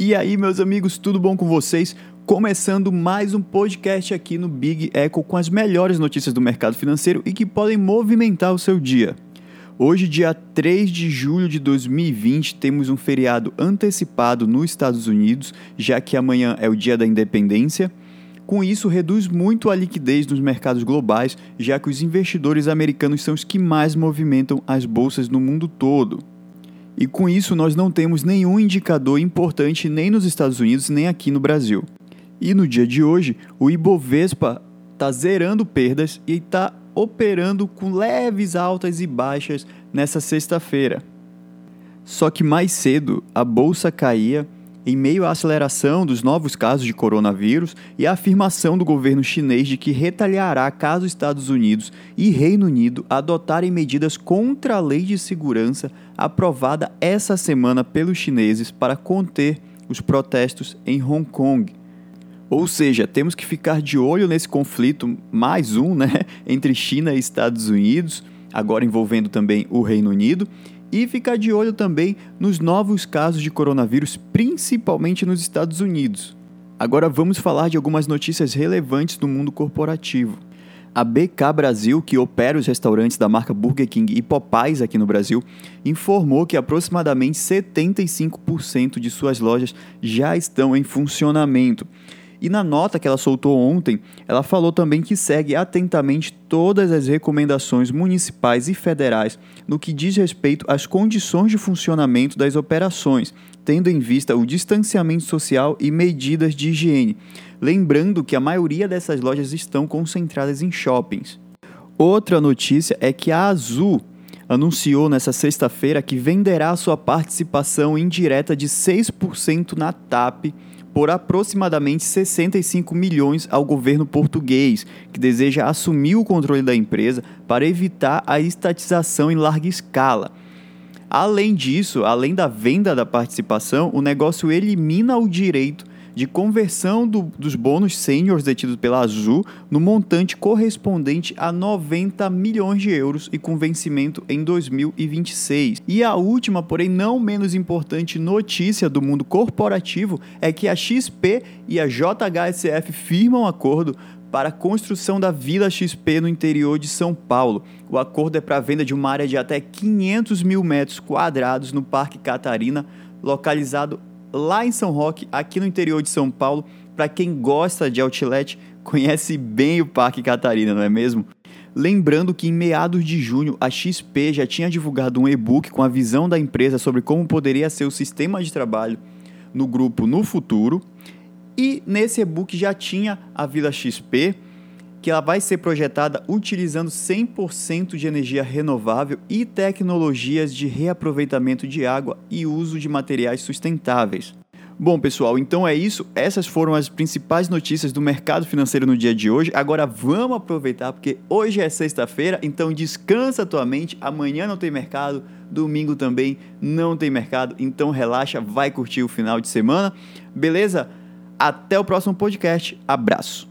E aí, meus amigos, tudo bom com vocês? Começando mais um podcast aqui no Big Echo com as melhores notícias do mercado financeiro e que podem movimentar o seu dia. Hoje, dia 3 de julho de 2020, temos um feriado antecipado nos Estados Unidos, já que amanhã é o dia da independência. Com isso, reduz muito a liquidez nos mercados globais, já que os investidores americanos são os que mais movimentam as bolsas no mundo todo. E com isso, nós não temos nenhum indicador importante nem nos Estados Unidos nem aqui no Brasil. E no dia de hoje, o Ibovespa está zerando perdas e está operando com leves altas e baixas nessa sexta-feira. Só que mais cedo a bolsa caía em meio à aceleração dos novos casos de coronavírus e à afirmação do governo chinês de que retaliará caso Estados Unidos e Reino Unido adotarem medidas contra a lei de segurança aprovada essa semana pelos chineses para conter os protestos em Hong Kong. Ou seja, temos que ficar de olho nesse conflito, mais um, né, entre China e Estados Unidos, agora envolvendo também o Reino Unido e ficar de olho também nos novos casos de coronavírus, principalmente nos Estados Unidos. Agora vamos falar de algumas notícias relevantes do mundo corporativo. A BK Brasil, que opera os restaurantes da marca Burger King e Popeyes aqui no Brasil, informou que aproximadamente 75% de suas lojas já estão em funcionamento. E na nota que ela soltou ontem, ela falou também que segue atentamente todas as recomendações municipais e federais no que diz respeito às condições de funcionamento das operações, tendo em vista o distanciamento social e medidas de higiene. Lembrando que a maioria dessas lojas estão concentradas em shoppings. Outra notícia é que a Azul anunciou nesta sexta-feira que venderá sua participação indireta de 6% na TAP por aproximadamente 65 milhões ao governo português, que deseja assumir o controle da empresa para evitar a estatização em larga escala. Além disso, além da venda da participação, o negócio elimina o direito de conversão do, dos bônus sêniores detidos pela Azul no montante correspondente a 90 milhões de euros e com vencimento em 2026. E a última, porém não menos importante notícia do mundo corporativo é que a XP e a JHSF firmam acordo para a construção da Vila XP no interior de São Paulo. O acordo é para a venda de uma área de até 500 mil metros quadrados no Parque Catarina, localizado lá em São Roque, aqui no interior de São Paulo. Para quem gosta de outlet, conhece bem o Parque Catarina, não é mesmo? Lembrando que em meados de junho a XP já tinha divulgado um e-book com a visão da empresa sobre como poderia ser o sistema de trabalho no grupo no futuro. E nesse e-book já tinha a Vila XP, que ela vai ser projetada utilizando 100% de energia renovável e tecnologias de reaproveitamento de água e uso de materiais sustentáveis. Bom, pessoal, então é isso. Essas foram as principais notícias do mercado financeiro no dia de hoje. Agora vamos aproveitar porque hoje é sexta-feira, então descansa tua mente. Amanhã não tem mercado, domingo também não tem mercado, então relaxa, vai curtir o final de semana. Beleza? Até o próximo podcast. Abraço.